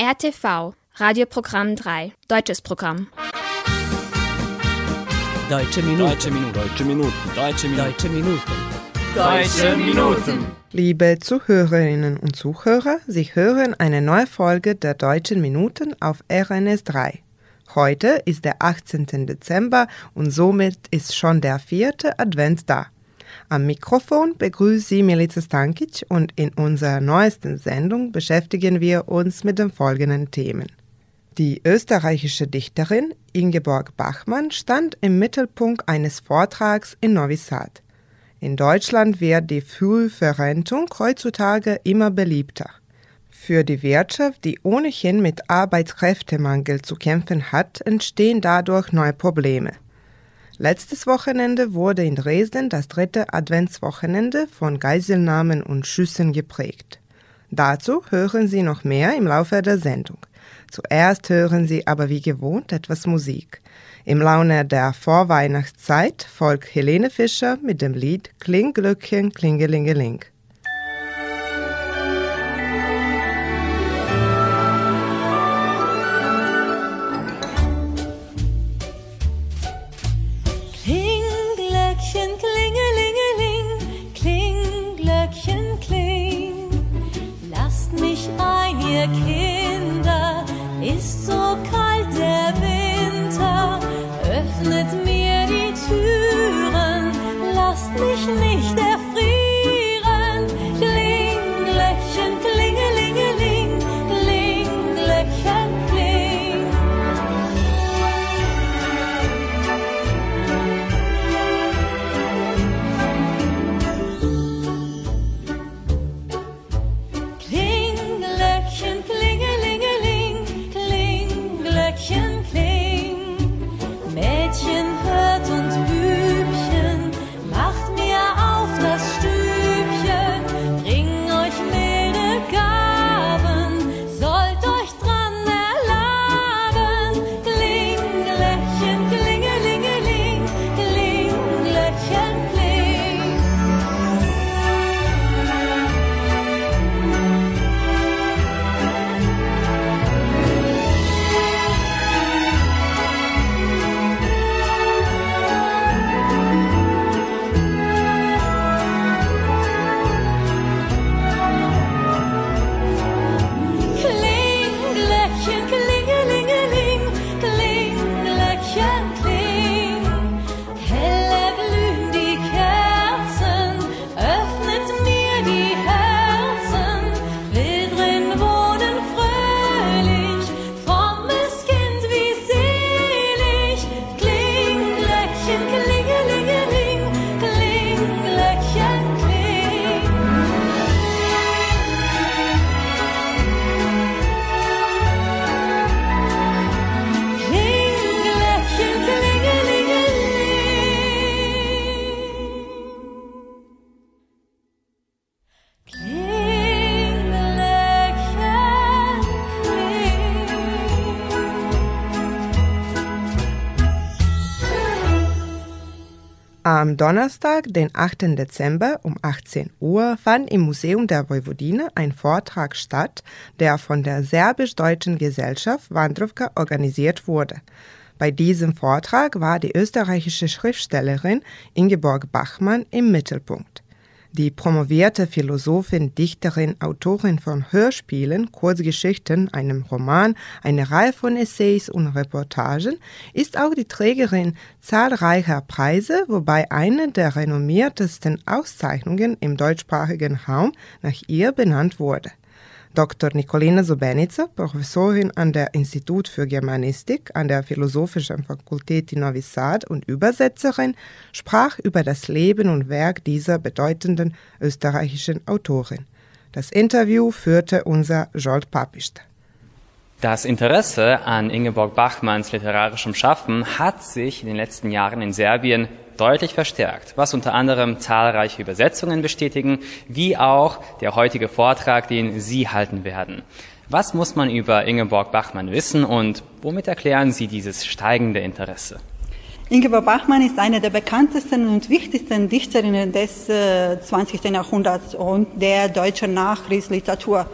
RTV, Radioprogramm 3, deutsches Programm. Deutsche Minuten. Deutsche Minuten. Deutsche Minuten. Deutsche Minuten. Deutsche Minuten. Deutsche Minuten. Liebe Zuhörerinnen und Zuhörer, Sie hören eine neue Folge der Deutschen Minuten auf RNS 3. Heute ist der 18. Dezember und somit ist schon der vierte Advent da. Am Mikrofon begrüßt Sie Milica Stankic und in unserer neuesten Sendung beschäftigen wir uns mit den folgenden Themen. Die österreichische Dichterin Ingeborg Bachmann stand im Mittelpunkt eines Vortrags in Novi Sad. In Deutschland wird die Frühverrentung heutzutage immer beliebter. Für die Wirtschaft, die ohnehin mit Arbeitskräftemangel zu kämpfen hat, entstehen dadurch neue Probleme. Letztes Wochenende wurde in Dresden das dritte Adventswochenende von Geiselnahmen und Schüssen geprägt. Dazu hören Sie noch mehr im Laufe der Sendung. Zuerst hören Sie aber wie gewohnt etwas Musik. Im Laune der Vorweihnachtszeit folgt Helene Fischer mit dem Lied Klingglöckchen, Klingelingeling. Am Donnerstag, den 8. Dezember um 18 Uhr, fand im Museum der Vojvodina ein Vortrag statt, der von der Serbisch-Deutschen Gesellschaft Wandrowka organisiert wurde. Bei diesem Vortrag war die österreichische Schriftstellerin Ingeborg Bachmann im Mittelpunkt. Die promovierte Philosophin, Dichterin, Autorin von Hörspielen, Kurzgeschichten, einem Roman, einer Reihe von Essays und Reportagen, ist auch die Trägerin zahlreicher Preise, wobei eine der renommiertesten Auszeichnungen im deutschsprachigen Raum nach ihr benannt wurde. Dr. Nikolina Sobenica, Professorin an der Institut für Germanistik an der Philosophischen Fakultät in Novi Sad und Übersetzerin, sprach über das Leben und Werk dieser bedeutenden österreichischen Autorin. Das Interview führte unser Jolt Papist. Das Interesse an Ingeborg Bachmanns literarischem Schaffen hat sich in den letzten Jahren in Serbien deutlich verstärkt, was unter anderem zahlreiche Übersetzungen bestätigen, wie auch der heutige Vortrag, den Sie halten werden. Was muss man über Ingeborg Bachmann wissen und womit erklären Sie dieses steigende Interesse? Ingeborg Bachmann ist eine der bekanntesten und wichtigsten Dichterinnen des äh, 20. Jahrhunderts und der deutschen Nachkriegsliteratur.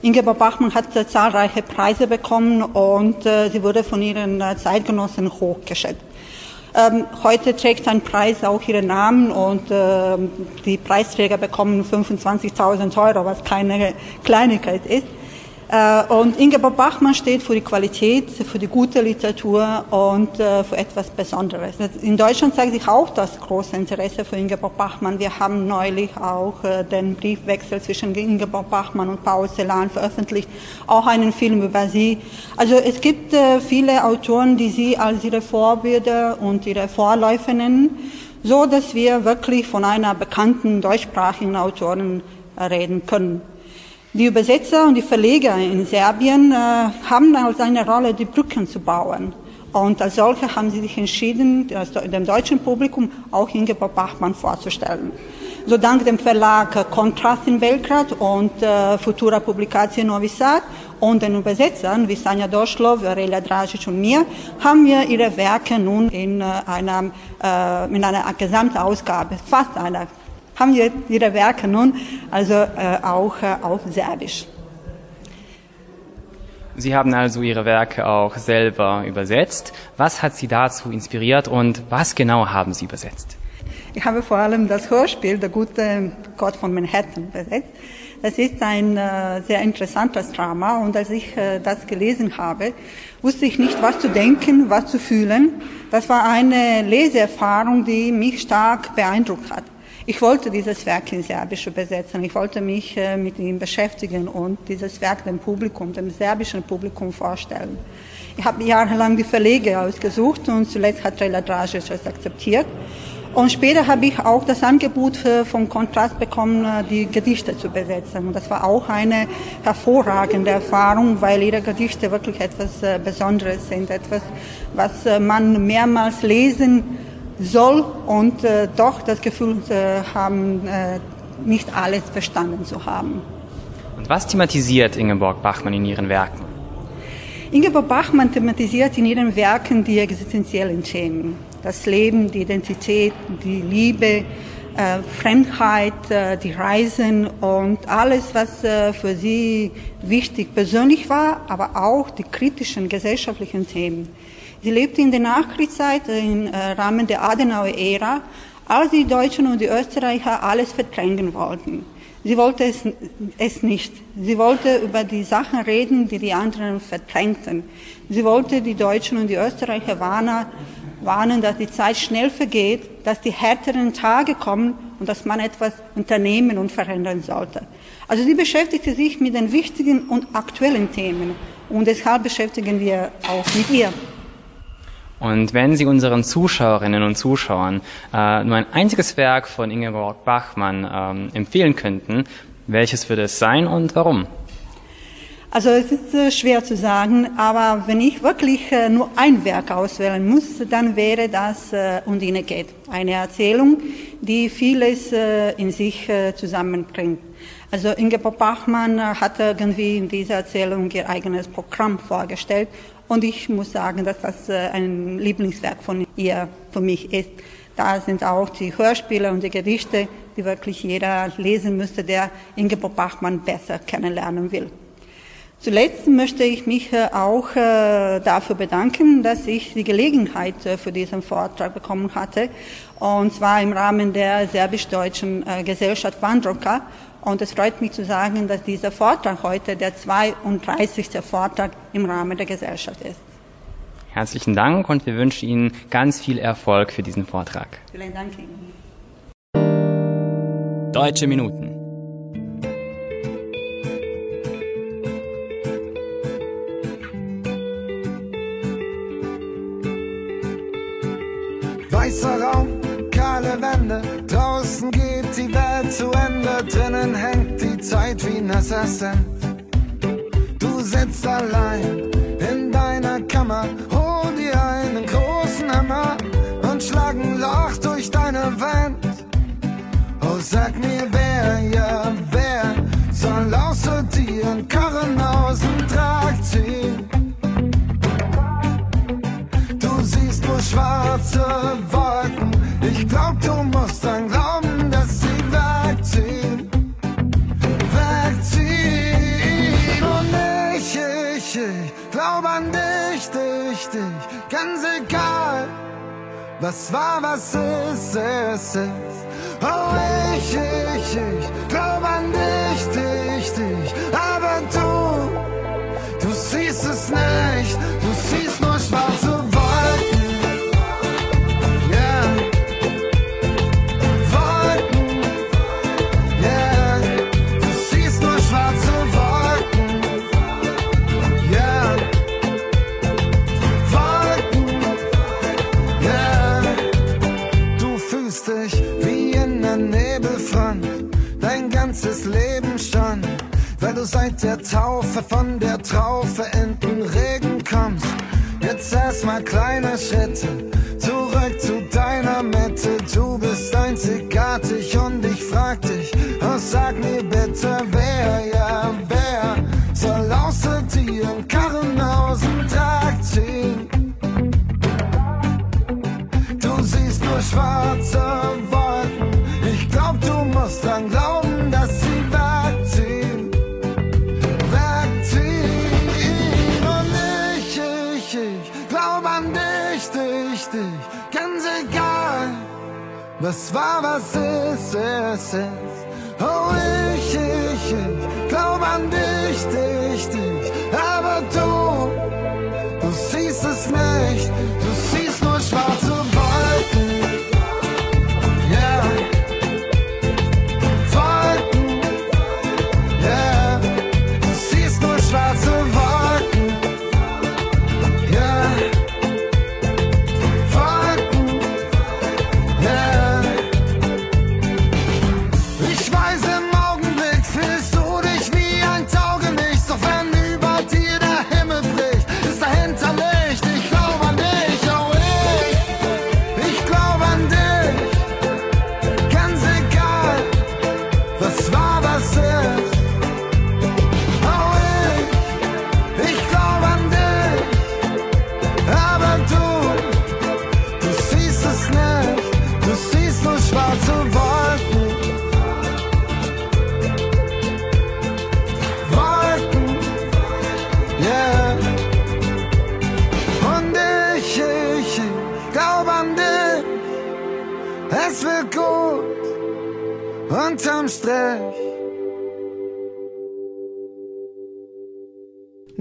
Ingeborg Bachmann hat äh, zahlreiche Preise bekommen und äh, sie wurde von ihren äh, Zeitgenossen hochgeschätzt. Ähm, heute trägt ein Preis auch ihren Namen und äh, die Preisträger bekommen 25.000 Euro, was keine Kleinigkeit ist. Äh, und Ingeborg Bachmann steht für die Qualität, für die gute Literatur und äh, für etwas Besonderes. In Deutschland zeigt sich auch das große Interesse für Ingeborg Bachmann. Wir haben neulich auch äh, den Briefwechsel zwischen Ingeborg Bachmann und Paul Celan veröffentlicht, auch einen Film über sie. Also es gibt viele Autoren, die sie als ihre Vorbilder und ihre Vorläufer nennen, so dass wir wirklich von einer bekannten deutschsprachigen Autorin reden können. Die Übersetzer und die Verleger in Serbien äh, haben als eine Rolle, die Brücken zu bauen. Und als solche haben sie sich entschieden, dem deutschen Publikum auch Ingeborg Bachmann vorzustellen. So dank dem Verlag Kontrast in Belgrad und äh, Futura Publikacije Novi Sad und den Übersetzern wie Sanja Doschlov, Aurelia Dragic und mir haben wir ihre Werke nun in, äh, einer, äh, in einer Gesamtausgabe, fast einer haben ihre Werke nun also äh, auch äh, auf Serbisch. Sie haben also Ihre Werke auch selber übersetzt. Was hat Sie dazu inspiriert und was genau haben Sie übersetzt? Ich habe vor allem das Hörspiel Der gute Gott von Manhattan übersetzt. Das ist ein äh, sehr interessantes Drama und als ich äh, das gelesen habe, wusste ich nicht, was zu denken, was zu fühlen. Das war eine Leseerfahrung, die mich stark beeindruckt hat. Ich wollte dieses Werk in Serbisch übersetzen. Ich wollte mich äh, mit ihm beschäftigen und dieses Werk dem Publikum, dem serbischen Publikum vorstellen. Ich habe jahrelang die Verlege ausgesucht und zuletzt hat Rela Dragic es akzeptiert. Und später habe ich auch das Angebot vom Kontrast bekommen, äh, die Gedichte zu übersetzen. Und das war auch eine hervorragende Erfahrung, weil ihre Gedichte wirklich etwas äh, Besonderes sind, etwas, was man mehrmals lesen soll und äh, doch das Gefühl äh, haben, äh, nicht alles verstanden zu haben. Und was thematisiert Ingeborg Bachmann in ihren Werken? Ingeborg Bachmann thematisiert in ihren Werken die existenziellen Themen. Das Leben, die Identität, die Liebe, äh, Fremdheit, äh, die Reisen und alles, was äh, für sie wichtig persönlich war, aber auch die kritischen gesellschaftlichen Themen. Sie lebte in der Nachkriegszeit im äh, Rahmen der Adenauer-Ära, als die Deutschen und die Österreicher alles verdrängen wollten. Sie wollte es, es nicht. Sie wollte über die Sachen reden, die die anderen verdrängten. Sie wollte die Deutschen und die Österreicher warnen, warnen, dass die Zeit schnell vergeht, dass die härteren Tage kommen und dass man etwas unternehmen und verändern sollte. Also sie beschäftigte sich mit den wichtigen und aktuellen Themen und deshalb beschäftigen wir auch mit ihr. Und wenn Sie unseren Zuschauerinnen und Zuschauern äh, nur ein einziges Werk von Ingeborg Bachmann ähm, empfehlen könnten, welches würde es sein und warum? Also es ist äh, schwer zu sagen, aber wenn ich wirklich äh, nur ein Werk auswählen muss, dann wäre das äh, Undine geht. Eine Erzählung, die vieles in sich zusammenbringt. Also Ingeborg Bachmann hat irgendwie in dieser Erzählung ihr eigenes Programm vorgestellt und ich muss sagen, dass das ein Lieblingswerk von ihr für mich ist. Da sind auch die Hörspiele und die Gedichte, die wirklich jeder lesen müsste, der Ingeborg Bachmann besser kennenlernen will. Zuletzt möchte ich mich äh, auch äh, dafür bedanken, dass ich die Gelegenheit für diesen Vortrag bekommen hatte, und zwar im Rahmen der serbisch-deutschen Gesellschaft Wandroka. Und es freut mich zu sagen, dass dieser Vortrag heute der 32. Vortrag im Rahmen der Gesellschaft ist. Herzlichen Dank und wir wünschen Ihnen ganz viel Erfolg für diesen Vortrag. Vielen Dank Ihnen. Deutsche Minuten. Sand. Du sitzt allein in deiner Kammer, hol dir einen großen Hammer und schlag ein Loch durch deine Wand. Oh, sag mir wer, ja wer, soll außer dir einen Karren aus dem Trag ziehen? Du siehst nur schwarze ich, Was war, was ist, ist, ist. Oh, ich, ich, ich glaub an dich, dich, dich, aber du, du siehst es nicht, dich. Ganz egal, was war, was ist, ist, ist. Oh, ich, ich, ich glaub an dich, dich, dich.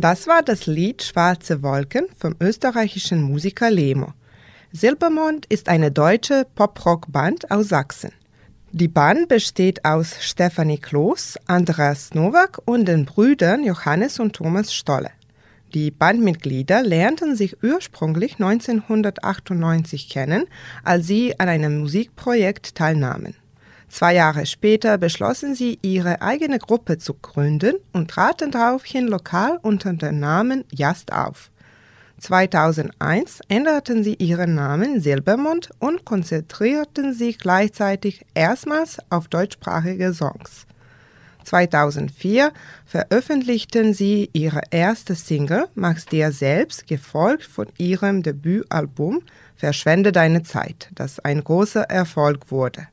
Das war das Lied Schwarze Wolken vom österreichischen Musiker Lemo. Silbermond ist eine deutsche Pop-Rock-Band aus Sachsen. Die Band besteht aus Stefanie Kloß, Andreas Nowak und den Brüdern Johannes und Thomas Stolle. Die Bandmitglieder lernten sich ursprünglich 1998 kennen, als sie an einem Musikprojekt teilnahmen. Zwei Jahre später beschlossen sie, ihre eigene Gruppe zu gründen und traten daraufhin lokal unter dem Namen Just auf. 2001 änderten sie ihren Namen Silbermond und konzentrierten sich gleichzeitig erstmals auf deutschsprachige Songs. 2004 veröffentlichten sie ihre erste Single Magst dir selbst, gefolgt von ihrem Debütalbum Verschwende deine Zeit, das ein großer Erfolg wurde.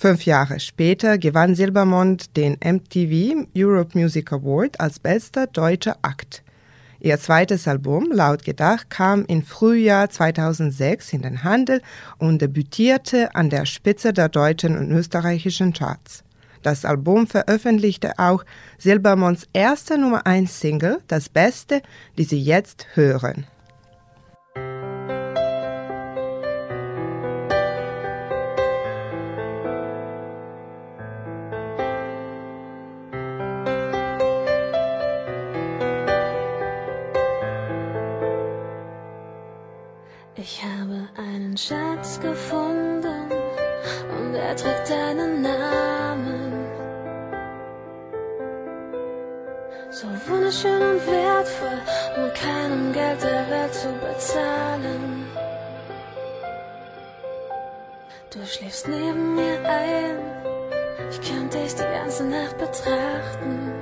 Fünf Jahre später gewann Silbermond den MTV Europe Music Award als bester deutscher Akt. Ihr zweites Album, Laut gedacht, kam im Frühjahr 2006 in den Handel und debütierte an der Spitze der deutschen und österreichischen Charts. Das Album veröffentlichte auch Silbermonds erste Nummer 1 Single, das Beste, die Sie jetzt hören. Schläfst neben mir ein, ich könnte dich die ganze Nacht betrachten.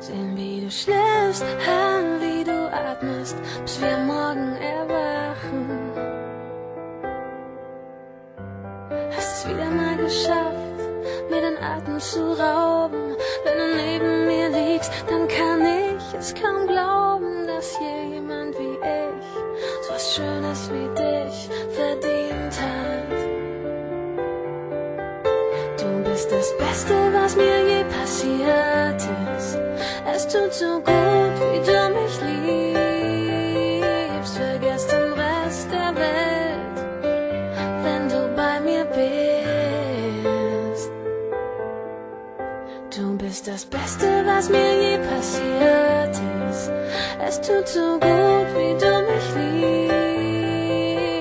Sehen, wie du schläfst, hören, wie du atmest, bis wir morgen erwachen. Hast es wieder mal geschafft, mir den Atem zu rauben, tut so gut, wie du mich liebst. Vergesst den Rest der Welt, wenn du bei mir bist. Du bist das Beste, was mir je passiert ist. Es tut so gut, wie du mich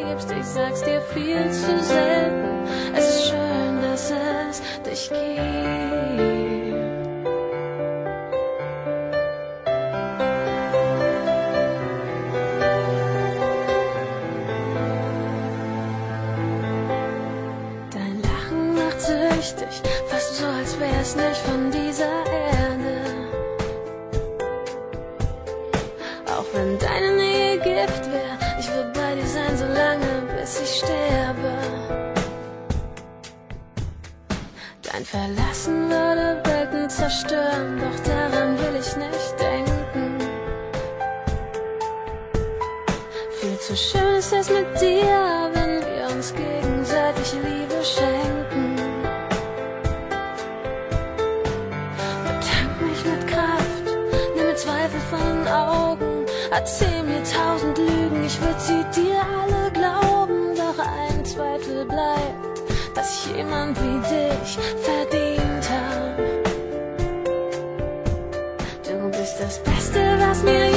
liebst. Ich sag's dir viel zu selten. Wär's nicht von dieser Erde. Auch wenn deine Nähe Gift wär, ich will bei dir sein, so lange, bis ich sterbe. Dein Verlassen würde Welten zerstören, doch daran will ich nicht denken. Viel zu schön ist es mit dir, Sie dir alle glauben, doch ein Zweifel bleibt, dass ich jemand wie dich verdient hab. Du bist das Beste, was mir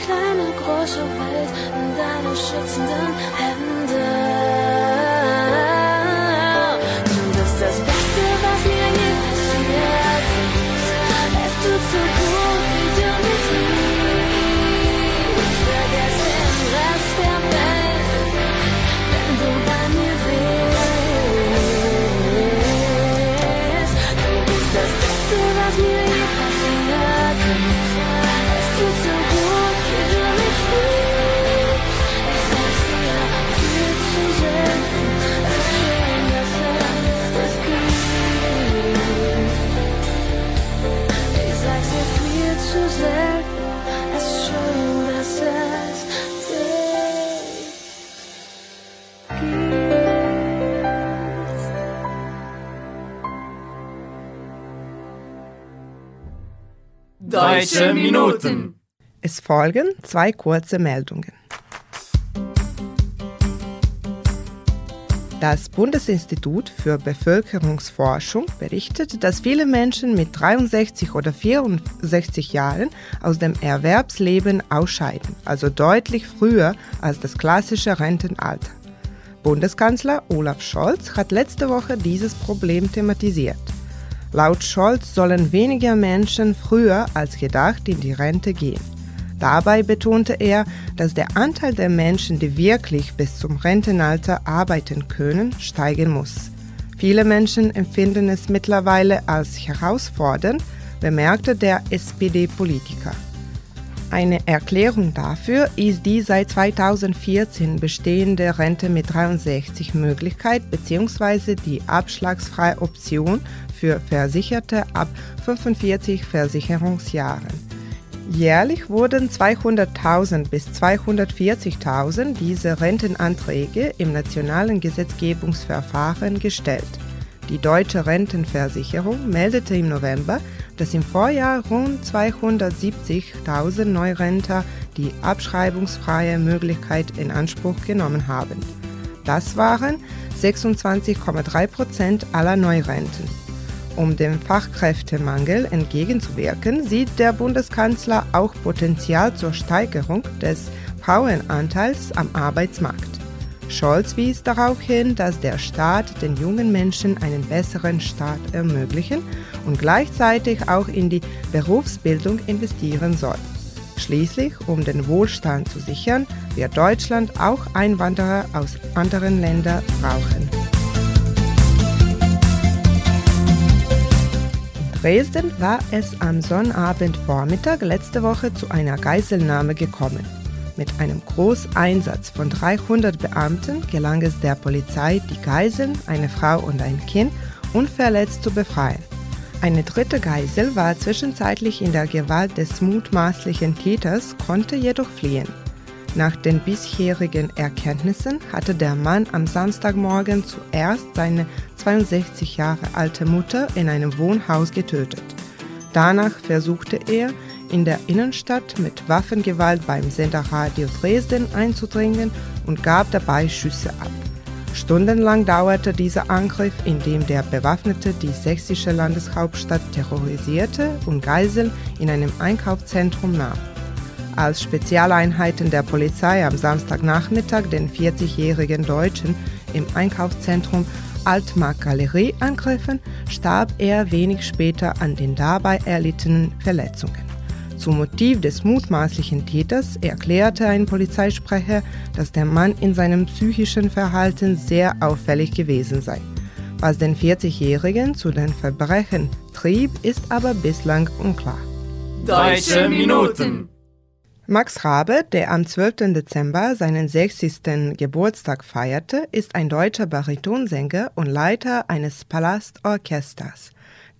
ich meine kleine, große Welt in Deutsche Minuten. Es folgen zwei kurze Meldungen. Das Bundesinstitut für Bevölkerungsforschung berichtet, dass viele Menschen mit 63 oder 64 Jahren aus dem Erwerbsleben ausscheiden, also deutlich früher als das klassische Rentenalter. Bundeskanzler Olaf Scholz hat letzte Woche dieses Problem thematisiert. Laut Scholz sollen weniger Menschen früher als gedacht in die Rente gehen. Dabei betonte er, dass der Anteil der Menschen, die wirklich bis zum Rentenalter arbeiten können, steigen muss. Viele Menschen empfinden es mittlerweile als herausfordernd, bemerkte der SPD-Politiker. Eine Erklärung dafür ist die seit 2014 bestehende Rente mit 63 Möglichkeit bzw. die abschlagsfreie Option für Versicherte ab 45 Versicherungsjahren. Jährlich wurden 200.000 bis 240.000 diese Rentenanträge im nationalen Gesetzgebungsverfahren gestellt. Die deutsche Rentenversicherung meldete im November, dass im Vorjahr rund 270.000 Neurenter die abschreibungsfreie Möglichkeit in Anspruch genommen haben. Das waren 26,3 Prozent aller Neurenten. Um dem Fachkräftemangel entgegenzuwirken, sieht der Bundeskanzler auch Potenzial zur Steigerung des Frauenanteils am Arbeitsmarkt. Scholz wies darauf hin, dass der Staat den jungen Menschen einen besseren Start ermöglichen und gleichzeitig auch in die Berufsbildung investieren soll. Schließlich, um den Wohlstand zu sichern, wird Deutschland auch Einwanderer aus anderen Ländern brauchen. Dresden war es am Sonnabendvormittag letzte Woche zu einer Geiselnahme gekommen. Mit einem Großeinsatz von 300 Beamten gelang es der Polizei, die Geiseln, eine Frau und ein Kind, unverletzt zu befreien. Eine dritte Geisel war zwischenzeitlich in der Gewalt des mutmaßlichen Täters, konnte jedoch fliehen. Nach den bisherigen Erkenntnissen hatte der Mann am Samstagmorgen zuerst seine 62 Jahre alte Mutter in einem Wohnhaus getötet. Danach versuchte er, in der Innenstadt mit Waffengewalt beim Sender Radio Dresden einzudringen und gab dabei Schüsse ab. Stundenlang dauerte dieser Angriff, in dem der Bewaffnete die sächsische Landeshauptstadt terrorisierte und Geiseln in einem Einkaufszentrum nahm. Als Spezialeinheiten der Polizei am Samstagnachmittag den 40-jährigen Deutschen im Einkaufszentrum Altmark-Galerie angriffen, starb er wenig später an den dabei erlittenen Verletzungen. Zum Motiv des mutmaßlichen Täters erklärte ein Polizeisprecher, dass der Mann in seinem psychischen Verhalten sehr auffällig gewesen sei. Was den 40-Jährigen zu den Verbrechen trieb, ist aber bislang unklar. Deutsche Minuten. Max Rabe, der am 12. Dezember seinen 60. Geburtstag feierte, ist ein deutscher Baritonsänger und Leiter eines Palastorchesters.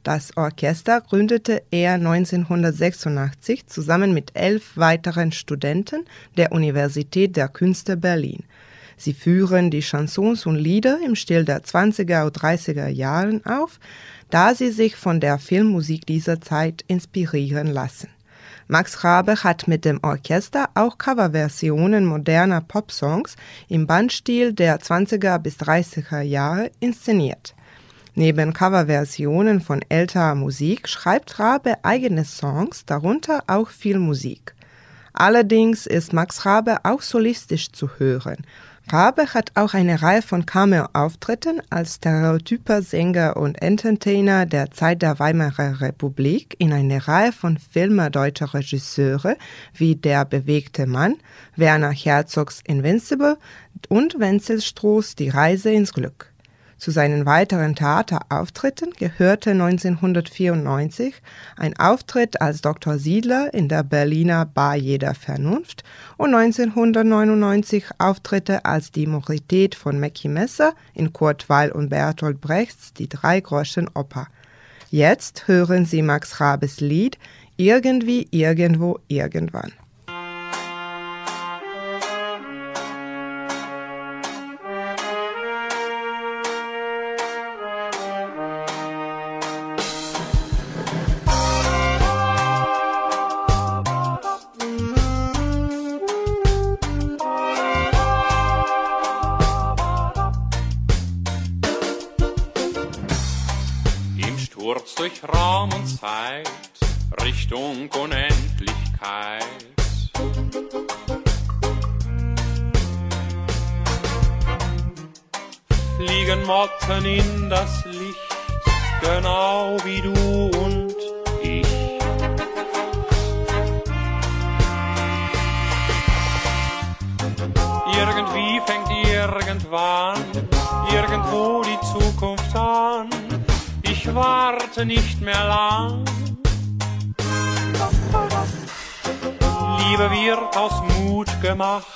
Das Orchester gründete er 1986 zusammen mit elf weiteren Studenten der Universität der Künste Berlin. Sie führen die Chansons und Lieder im Stil der 20er und 30er Jahren auf, da sie sich von der Filmmusik dieser Zeit inspirieren lassen. Max Rabe hat mit dem Orchester auch Coverversionen moderner Popsongs im Bandstil der 20er bis 30er Jahre inszeniert. Neben Coverversionen von älterer Musik schreibt Rabe eigene Songs, darunter auch viel Musik. Allerdings ist Max Rabe auch solistisch zu hören. Rabe hat auch eine Reihe von Cameo-Auftritten als stereotyper Sänger und Entertainer der Zeit der Weimarer Republik in einer Reihe von Filmen deutscher Regisseure wie Der bewegte Mann, Werner Herzogs Invincible und Wenzel Strohs Die Reise ins Glück. Zu seinen weiteren Theaterauftritten gehörte 1994 ein Auftritt als Dr. Siedler in der Berliner Bar Jeder Vernunft und 1999 Auftritte als die Morität von Mackie Messer in Kurt Weil und Bertolt Brechts Die Dreigroschen Oper. Jetzt hören Sie Max Rabes Lied Irgendwie, irgendwo, irgendwann. Warte nicht mehr lang. Liebe wird aus Mut gemacht.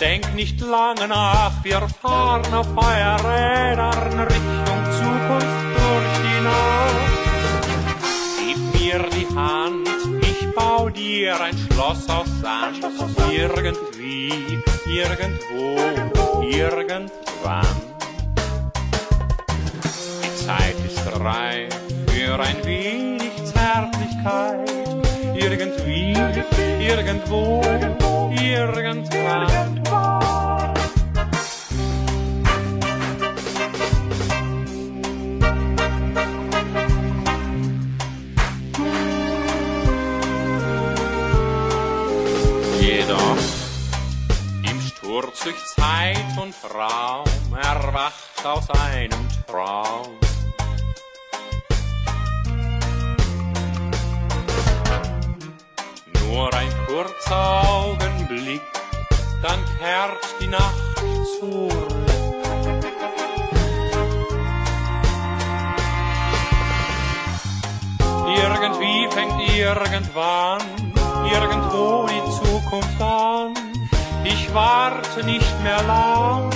Denk nicht lange nach, wir fahren auf Feuerrädern Richtung Zukunft durch die Nacht. Gib mir die Hand, ich bau dir ein Schloss aus Sand. Irgendwie, irgendwo, irgendwann. Zeit ist reif für ein wenig Zärtlichkeit. Irgendwie, irgendwo, irgendwo, irgendwann. Jedoch im Sturz durch Zeit und Raum erwacht aus einem Traum Nur ein kurzer Augenblick, dann kehrt die Nacht zurück. Irgendwie fängt irgendwann, irgendwo die Zukunft an. Ich warte nicht mehr lang.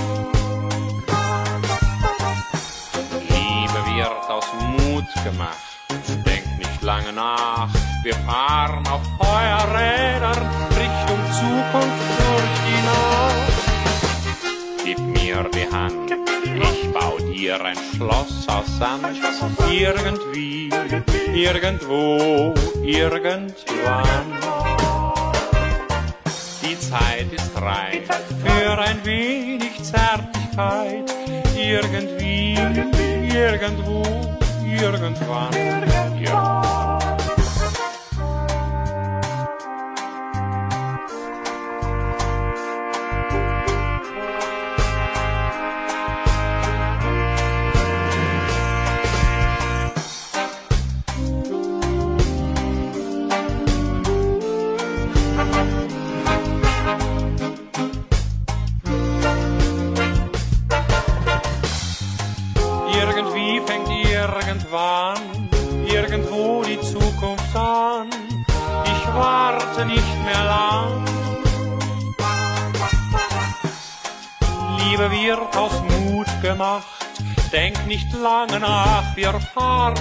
Liebe wird aus Mut gemacht, denk nicht lange nach. Wir fahren auf Feuerrädern Richtung Zukunft durch die Nacht. Gib mir die Hand, ich bau dir ein Schloss aus Sand. Irgendwie, irgendwo, irgendwann. Die Zeit ist reif für ein wenig Zärtlichkeit. Irgendwie, irgendwo, irgendwann. irgendwann.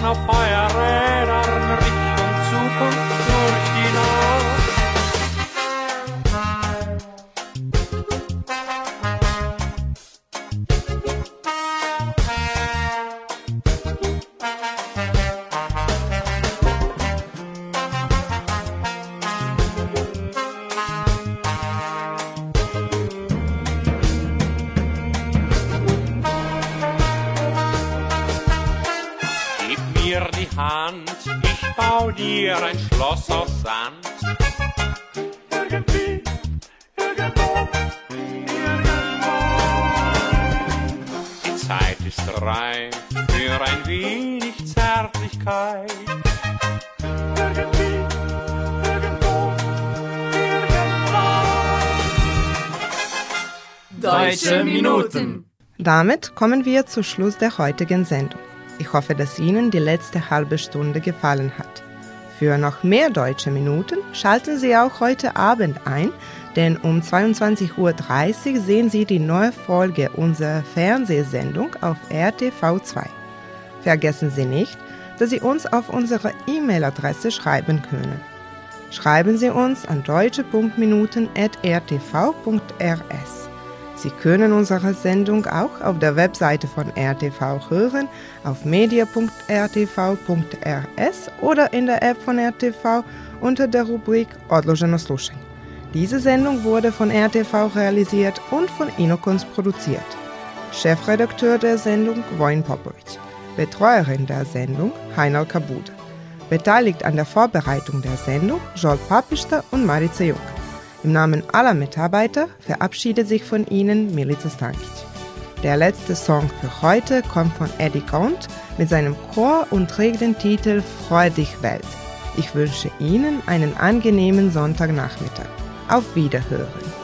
Fahren Damit kommen wir zum Schluss der heutigen Sendung. Ich hoffe, dass Ihnen die letzte halbe Stunde gefallen hat. Für noch mehr deutsche Minuten schalten Sie auch heute Abend ein, denn um 22.30 Uhr sehen Sie die neue Folge unserer Fernsehsendung auf RTV2. Vergessen Sie nicht, dass Sie uns auf unsere E-Mail-Adresse schreiben können. Schreiben Sie uns an deutsche.minuten.rtv.rs. Sie können unsere Sendung auch auf der Webseite von RTV hören, auf media.rtv.rs oder in der App von RTV unter der Rubrik Odloženo slušanje. Diese Sendung wurde von RTV realisiert und von Inokons produziert. Chefredakteur der Sendung Wojn Popovic. Betreuerin der Sendung Heinal Kabuda. Beteiligt an der Vorbereitung der Sendung Joel Papista und Marice Jung. Im Namen aller Mitarbeiter verabschiedet sich von Ihnen Milica Stankic. Der letzte Song für heute kommt von Eddie Count mit seinem Chor und trägt den Titel Freu dich Welt. Ich wünsche Ihnen einen angenehmen Sonntagnachmittag. Auf Wiederhören.